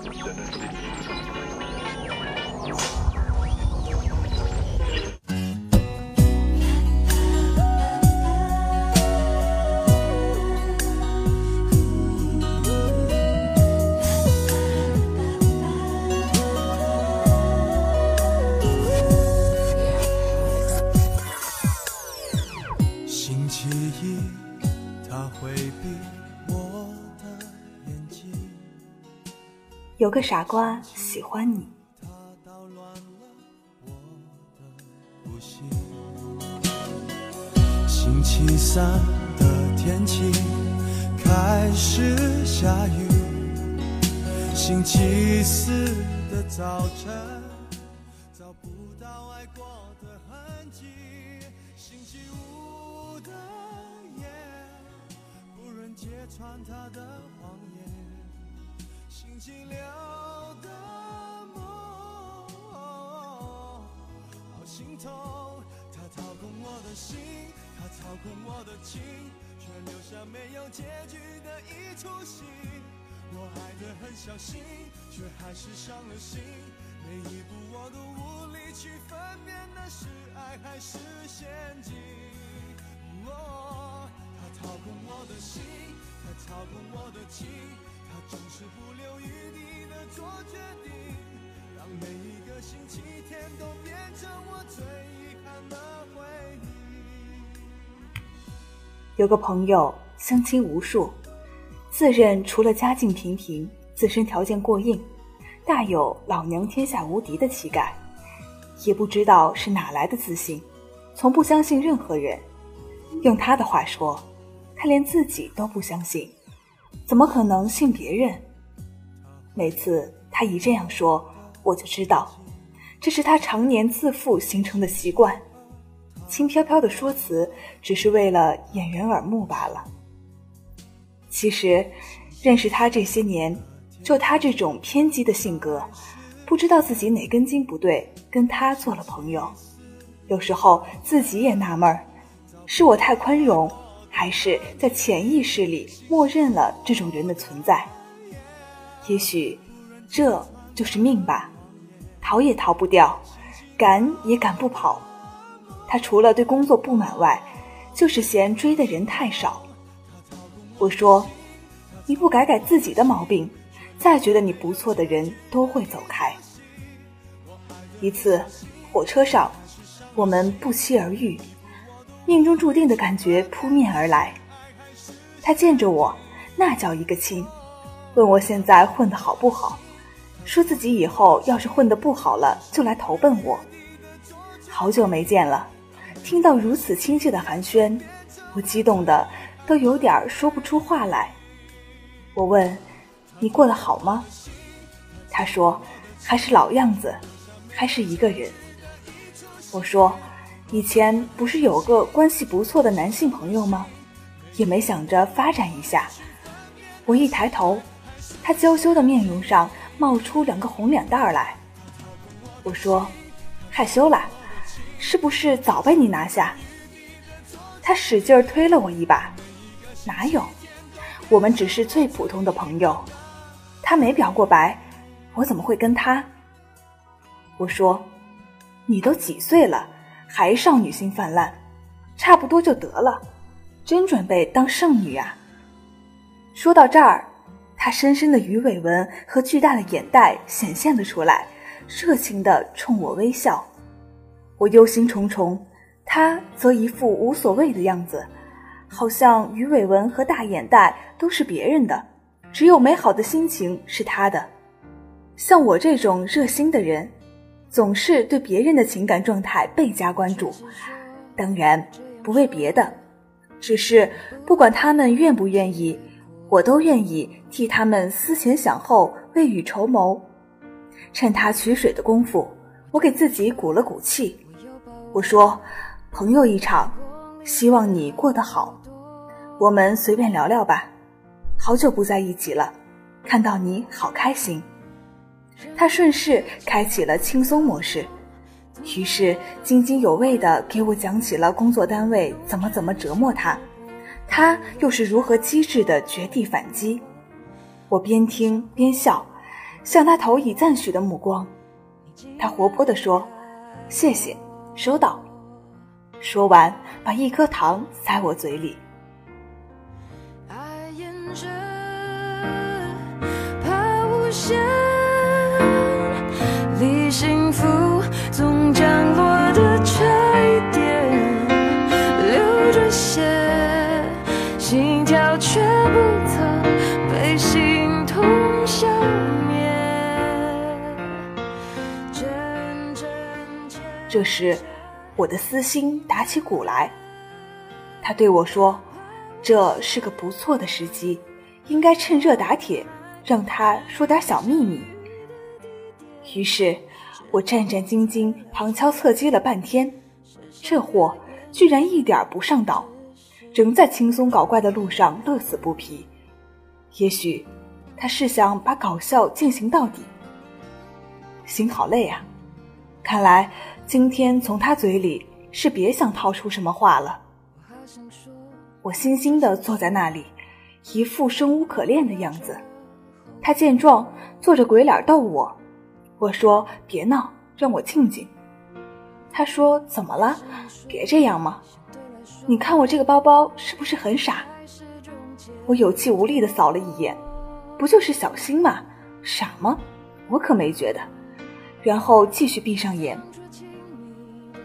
Send it 有个傻瓜喜欢你。星期三的天气开始下雨，星期四的早晨找不到爱过的痕迹，星期五的夜不忍揭穿他的谎言。寂寥的梦，好心痛。他掏空我的心，他操控我的情，却留下没有结局的一出戏。我爱得很小心，却还是伤了心。每一步我都无力去分辨那是爱还是陷阱。哦，他掏空我的心，他操控我的情。总是不留余地的做决定，让每一个星期天都变成我最遗憾的回忆。有个朋友相亲无数，自认除了家境平平，自身条件过硬，大有老娘天下无敌的气概。也不知道是哪来的自信，从不相信任何人。用他的话说，他连自己都不相信。怎么可能信别人？每次他一这样说，我就知道，这是他常年自负形成的习惯。轻飘飘的说辞，只是为了掩人耳目罢了。其实，认识他这些年，就他这种偏激的性格，不知道自己哪根筋不对，跟他做了朋友。有时候自己也纳闷儿，是我太宽容。还是在潜意识里默认了这种人的存在。也许，这就是命吧，逃也逃不掉，赶也赶不跑。他除了对工作不满外，就是嫌追的人太少。我说：“你不改改自己的毛病，再觉得你不错的人都会走开。”一次，火车上，我们不期而遇。命中注定的感觉扑面而来，他见着我，那叫一个亲，问我现在混得好不好，说自己以后要是混得不好了，就来投奔我。好久没见了，听到如此亲切的寒暄，我激动的都有点说不出话来。我问：“你过得好吗？”他说：“还是老样子，还是一个人。”我说。以前不是有个关系不错的男性朋友吗？也没想着发展一下。我一抬头，他娇羞的面容上冒出两个红脸蛋儿来。我说：“害羞了，是不是早被你拿下？”他使劲推了我一把：“哪有？我们只是最普通的朋友。他没表过白，我怎么会跟他？”我说：“你都几岁了？”还少女心泛滥，差不多就得了，真准备当剩女啊！说到这儿，她深深的鱼尾纹和巨大的眼袋显现了出来，热情的冲我微笑。我忧心忡忡，她则一副无所谓的样子，好像鱼尾纹和大眼袋都是别人的，只有美好的心情是她的。像我这种热心的人。总是对别人的情感状态倍加关注，当然不为别的，只是不管他们愿不愿意，我都愿意替他们思前想后，未雨绸缪。趁他取水的功夫，我给自己鼓了鼓气。我说：“朋友一场，希望你过得好。我们随便聊聊吧，好久不在一起了，看到你好开心。”他顺势开启了轻松模式，于是津津有味地给我讲起了工作单位怎么怎么折磨他，他又是如何机智的绝地反击。我边听边笑，向他投以赞许的目光。他活泼地说：“谢谢，收到。”说完，把一颗糖塞我嘴里。爱沿着怕无限。这时，我的私心打起鼓来。他对我说：“这是个不错的时机，应该趁热打铁，让他说点小秘密。”于是，我战战兢兢、旁敲侧击了半天，这货居然一点不上道，仍在轻松搞怪的路上乐此不疲。也许，他是想把搞笑进行到底。心好累啊！看来今天从他嘴里是别想套出什么话了。我悻悻地坐在那里，一副生无可恋的样子。他见状，做着鬼脸逗我。我说：“别闹，让我静静。”他说：“怎么了？别这样嘛！你看我这个包包是不是很傻？”我有气无力地扫了一眼，不就是小心嘛，傻吗？我可没觉得。然后继续闭上眼。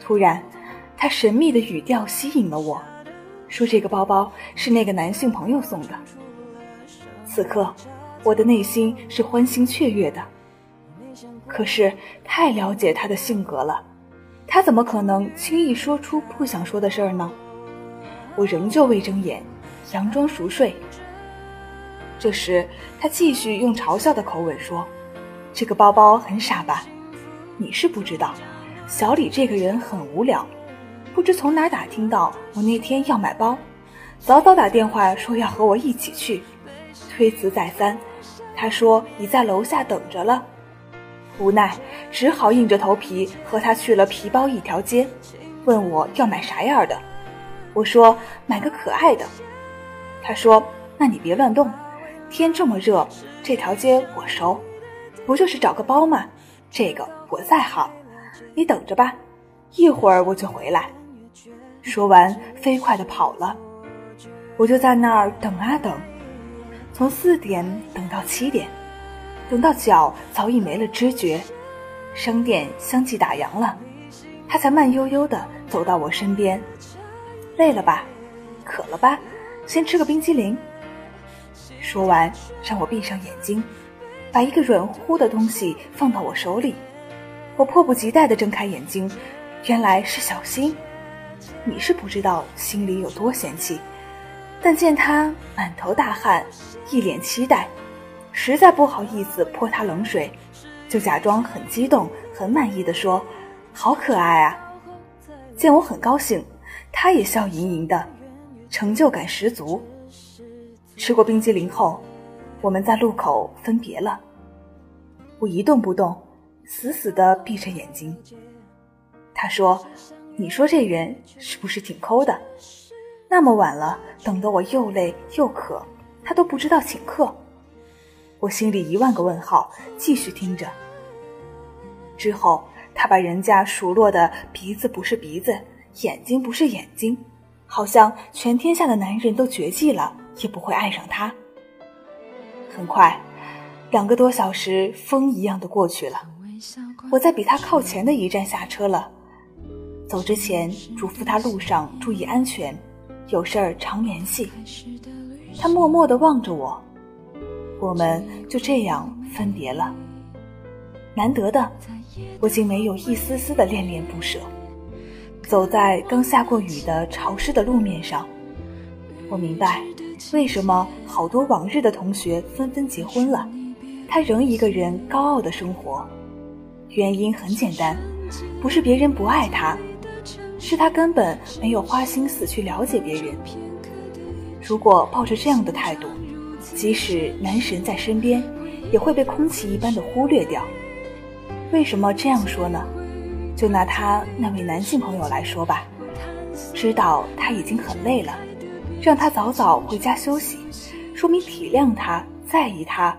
突然，他神秘的语调吸引了我，说：“这个包包是那个男性朋友送的。”此刻，我的内心是欢欣雀跃的。可是太了解他的性格了，他怎么可能轻易说出不想说的事儿呢？我仍旧未睁眼，佯装熟睡。这时，他继续用嘲笑的口吻说：“这个包包很傻吧？你是不知道，小李这个人很无聊，不知从哪打听到我那天要买包，早早打电话说要和我一起去，推辞再三，他说已在楼下等着了。”无奈，只好硬着头皮和他去了皮包一条街，问我要买啥样的。我说买个可爱的。他说：“那你别乱动，天这么热，这条街我熟，不就是找个包吗？这个我在行，你等着吧，一会儿我就回来。”说完，飞快地跑了。我就在那儿等啊等，从四点等到七点。等到脚早已没了知觉，商店相继打烊了，他才慢悠悠地走到我身边。累了吧？渴了吧？先吃个冰激凌。说完，让我闭上眼睛，把一个软乎乎的东西放到我手里。我迫不及待地睁开眼睛，原来是小新。你是不知道心里有多嫌弃，但见他满头大汗，一脸期待。实在不好意思泼他冷水，就假装很激动、很满意的说：“好可爱啊！”见我很高兴，他也笑盈盈的，成就感十足。吃过冰激凌后，我们在路口分别了。我一动不动，死死的闭着眼睛。他说：“你说这人是不是挺抠的？那么晚了，等得我又累又渴，他都不知道请客。”我心里一万个问号，继续听着。之后，他把人家数落的鼻子不是鼻子，眼睛不是眼睛，好像全天下的男人都绝迹了，也不会爱上他。很快，两个多小时风一样的过去了，我在比他靠前的一站下车了。走之前嘱咐他路上注意安全，有事儿常联系。他默默地望着我。我们就这样分别了。难得的，我竟没有一丝丝的恋恋不舍。走在刚下过雨的潮湿的路面上，我明白，为什么好多往日的同学纷纷结婚了，他仍一个人高傲的生活？原因很简单，不是别人不爱他，是他根本没有花心思去了解别人。如果抱着这样的态度，即使男神在身边，也会被空气一般的忽略掉。为什么这样说呢？就拿他那位男性朋友来说吧，知道他已经很累了，让他早早回家休息，说明体谅他在意他，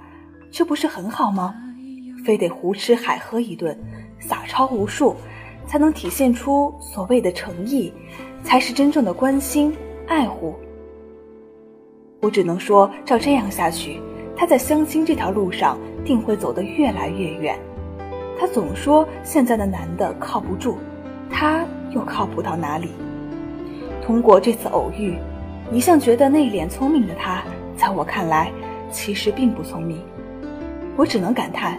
这不是很好吗？非得胡吃海喝一顿，撒钞无数，才能体现出所谓的诚意，才是真正的关心爱护。我只能说，照这样下去，他在相亲这条路上定会走得越来越远。他总说现在的男的靠不住，他又靠谱到哪里？通过这次偶遇，一向觉得内敛聪明的他，在我看来，其实并不聪明。我只能感叹，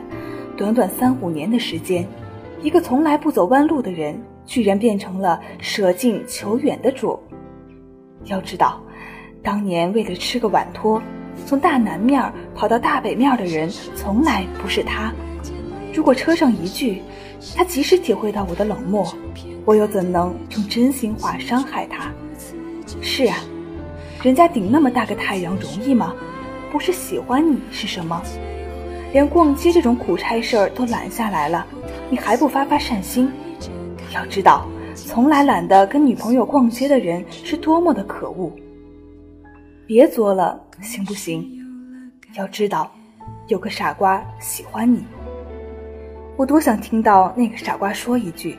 短短三五年的时间，一个从来不走弯路的人，居然变成了舍近求远的主。要知道。当年为了吃个碗托，从大南面跑到大北面的人，从来不是他。如果车上一句，他即使体会到我的冷漠，我又怎能用真心话伤害他？是啊，人家顶那么大个太阳容易吗？不是喜欢你是什么？连逛街这种苦差事儿都揽下来了，你还不发发善心？要知道，从来懒得跟女朋友逛街的人是多么的可恶。别作了，行不行？要知道，有个傻瓜喜欢你。我多想听到那个傻瓜说一句：“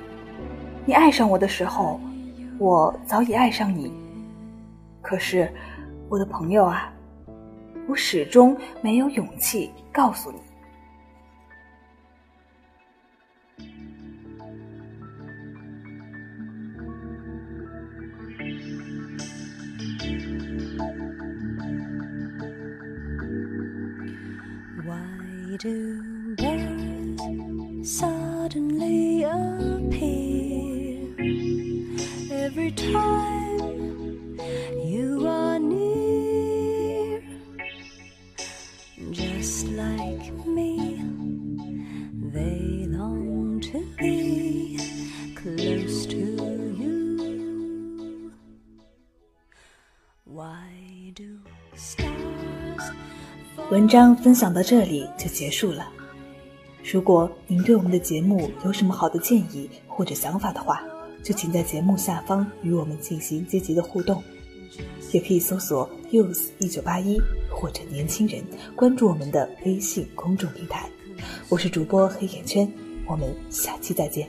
你爱上我的时候，我早已爱上你。”可是，我的朋友啊，我始终没有勇气告诉你。Do birds suddenly appear every time you are near? Just like me, they long to be 文章分享到这里就结束了。如果您对我们的节目有什么好的建议或者想法的话，就请在节目下方与我们进行积极的互动，也可以搜索 “youth 一九八一”或者“年轻人”，关注我们的微信公众平台。我是主播黑眼圈，我们下期再见。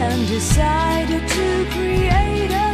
and decided to create a